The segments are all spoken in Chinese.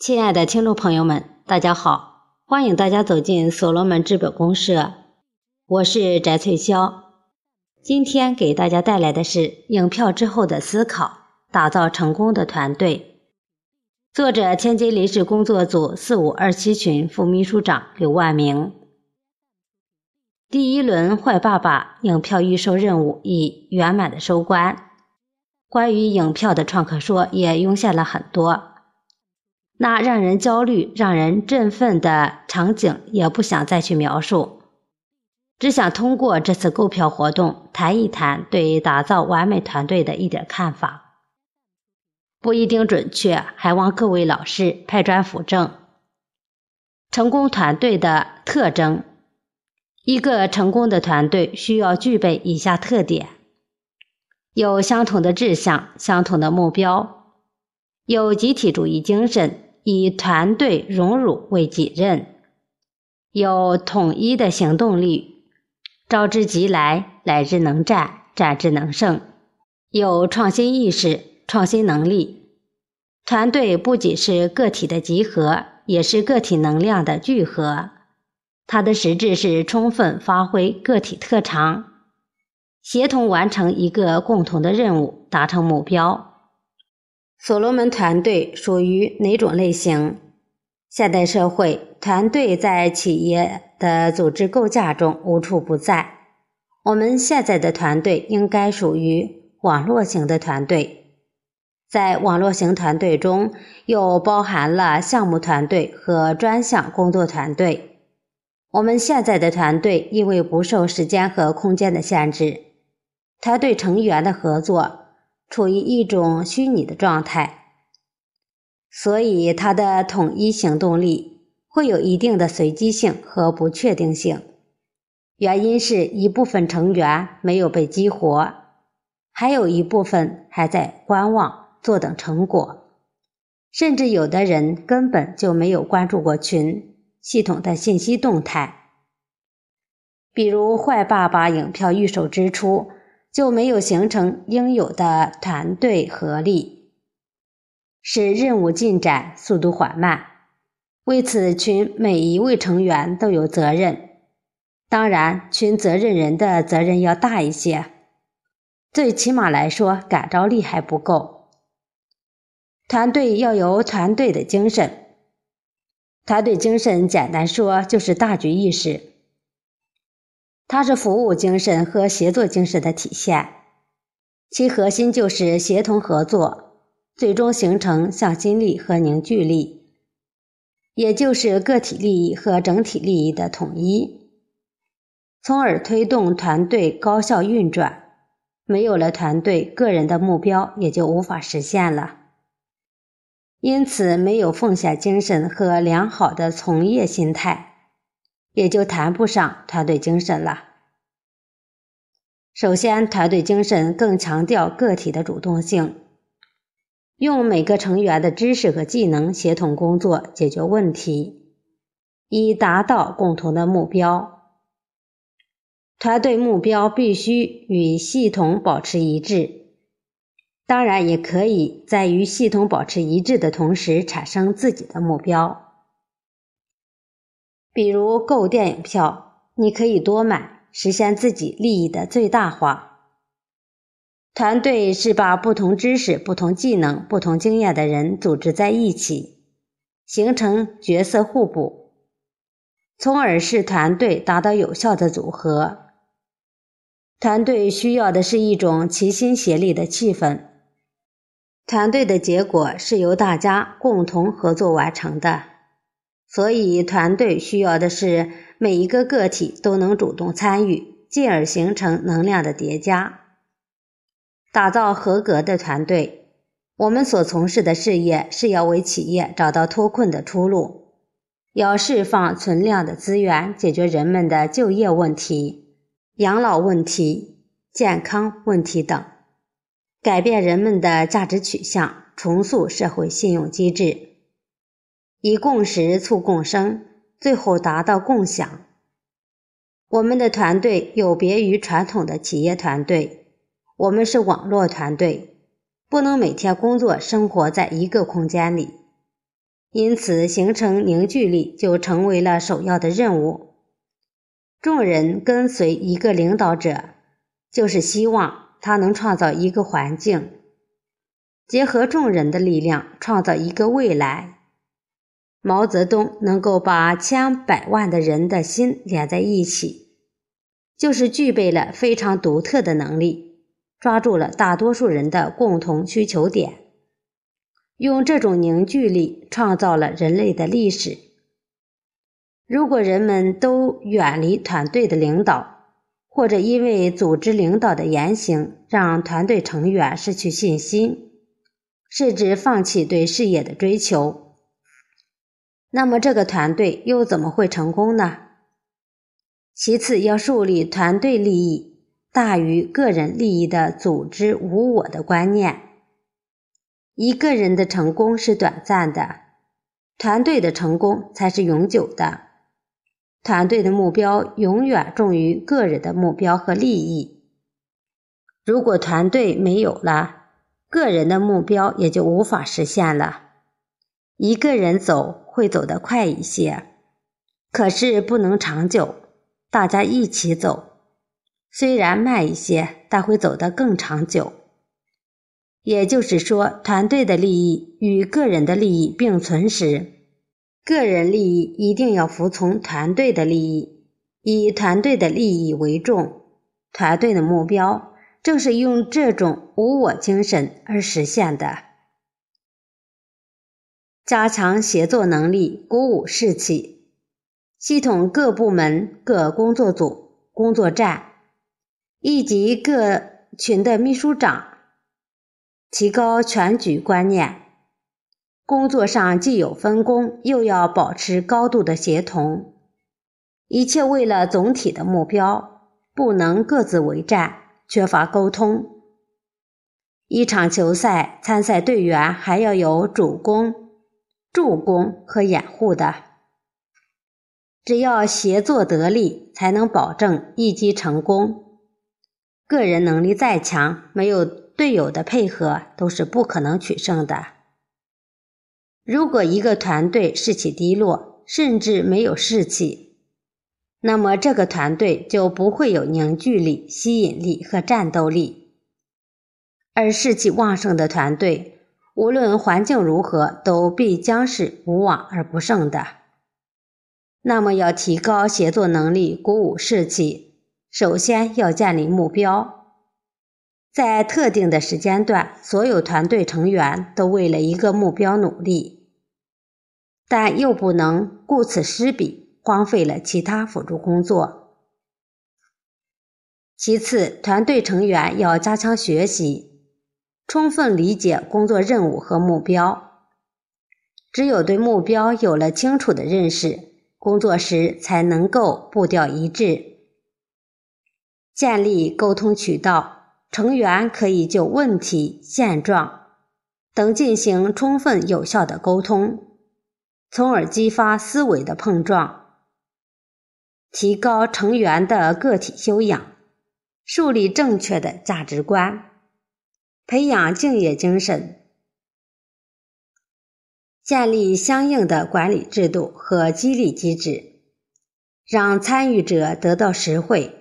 亲爱的听众朋友们，大家好，欢迎大家走进所罗门资本公社，我是翟翠霄。今天给大家带来的是影票之后的思考，打造成功的团队。作者：天津临时工作组四五二七群副秘书长刘万明。第一轮坏爸爸影票预售任务已圆满的收官，关于影票的创客说也涌现了很多。那让人焦虑、让人振奋的场景也不想再去描述，只想通过这次购票活动谈一谈对打造完美团队的一点看法，不一定准确，还望各位老师拍砖辅正。成功团队的特征，一个成功的团队需要具备以下特点：有相同的志向、相同的目标，有集体主义精神。以团队荣辱为己任，有统一的行动力，招之即来，来之能战，战之能胜；有创新意识、创新能力。团队不仅是个体的集合，也是个体能量的聚合。它的实质是充分发挥个体特长，协同完成一个共同的任务，达成目标。所罗门团队属于哪种类型？现代社会，团队在企业的组织构架中无处不在。我们现在的团队应该属于网络型的团队。在网络型团队中，又包含了项目团队和专项工作团队。我们现在的团队因为不受时间和空间的限制，团队成员的合作。处于一种虚拟的状态，所以它的统一行动力会有一定的随机性和不确定性。原因是一部分成员没有被激活，还有一部分还在观望、坐等成果，甚至有的人根本就没有关注过群系统的信息动态。比如《坏爸爸》影票预售之初。就没有形成应有的团队合力，使任务进展速度缓慢。为此，群每一位成员都有责任。当然，群责任人的责任要大一些。最起码来说，感召力还不够。团队要有团队的精神。团队精神，简单说就是大局意识。它是服务精神和协作精神的体现，其核心就是协同合作，最终形成向心力和凝聚力，也就是个体利益和整体利益的统一，从而推动团队高效运转。没有了团队，个人的目标也就无法实现了。因此，没有奉献精神和良好的从业心态。也就谈不上团队精神了。首先，团队精神更强调个体的主动性，用每个成员的知识和技能协同工作，解决问题，以达到共同的目标。团队目标必须与系统保持一致，当然也可以在与系统保持一致的同时产生自己的目标。比如购电影票，你可以多买，实现自己利益的最大化。团队是把不同知识、不同技能、不同经验的人组织在一起，形成角色互补，从而使团队达到有效的组合。团队需要的是一种齐心协力的气氛，团队的结果是由大家共同合作完成的。所以，团队需要的是每一个个体都能主动参与，进而形成能量的叠加，打造合格的团队。我们所从事的事业是要为企业找到脱困的出路，要释放存量的资源，解决人们的就业问题、养老问题、健康问题等，改变人们的价值取向，重塑社会信用机制。以共识促共生，最后达到共享。我们的团队有别于传统的企业团队，我们是网络团队，不能每天工作生活在一个空间里。因此形成凝聚力就成为了首要的任务。众人跟随一个领导者，就是希望他能创造一个环境，结合众人的力量，创造一个未来。毛泽东能够把千百万的人的心连在一起，就是具备了非常独特的能力，抓住了大多数人的共同需求点，用这种凝聚力创造了人类的历史。如果人们都远离团队的领导，或者因为组织领导的言行让团队成员失去信心，甚至放弃对事业的追求。那么这个团队又怎么会成功呢？其次，要树立团队利益大于个人利益的组织无我的观念。一个人的成功是短暂的，团队的成功才是永久的。团队的目标永远重于个人的目标和利益。如果团队没有了，个人的目标也就无法实现了。一个人走会走得快一些，可是不能长久。大家一起走，虽然慢一些，但会走得更长久。也就是说，团队的利益与个人的利益并存时，个人利益一定要服从团队的利益，以团队的利益为重。团队的目标正是用这种无我精神而实现的。加强协作能力，鼓舞士气，系统各部门、各工作组、工作站以及各群的秘书长，提高全局观念。工作上既有分工，又要保持高度的协同，一切为了总体的目标，不能各自为战，缺乏沟通。一场球赛，参赛队员还要有主攻。助攻和掩护的，只要协作得力，才能保证一击成功。个人能力再强，没有队友的配合，都是不可能取胜的。如果一个团队士气低落，甚至没有士气，那么这个团队就不会有凝聚力、吸引力和战斗力。而士气旺盛的团队。无论环境如何，都必将是无往而不胜的。那么，要提高协作能力，鼓舞士气，首先要建立目标，在特定的时间段，所有团队成员都为了一个目标努力，但又不能顾此失彼，荒废了其他辅助工作。其次，团队成员要加强学习。充分理解工作任务和目标，只有对目标有了清楚的认识，工作时才能够步调一致。建立沟通渠道，成员可以就问题、现状等进行充分有效的沟通，从而激发思维的碰撞，提高成员的个体修养，树立正确的价值观。培养敬业精神，建立相应的管理制度和激励机制，让参与者得到实惠。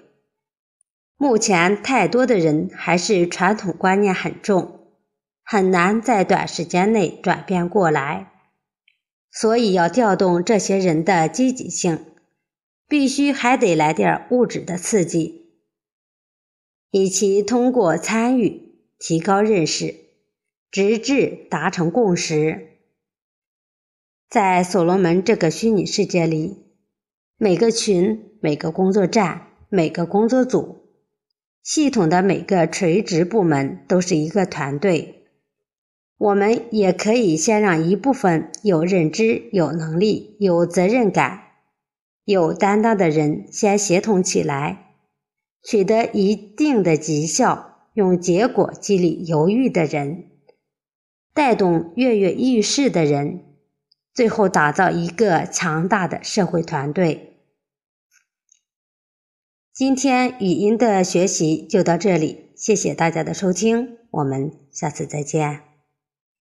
目前，太多的人还是传统观念很重，很难在短时间内转变过来，所以要调动这些人的积极性，必须还得来点物质的刺激，以其通过参与。提高认识，直至达成共识。在所罗门这个虚拟世界里，每个群、每个工作站、每个工作组、系统的每个垂直部门都是一个团队。我们也可以先让一部分有认知、有能力、有责任感、有担当的人先协同起来，取得一定的绩效。用结果激励犹豫的人，带动跃跃欲试的人，最后打造一个强大的社会团队。今天语音的学习就到这里，谢谢大家的收听，我们下次再见。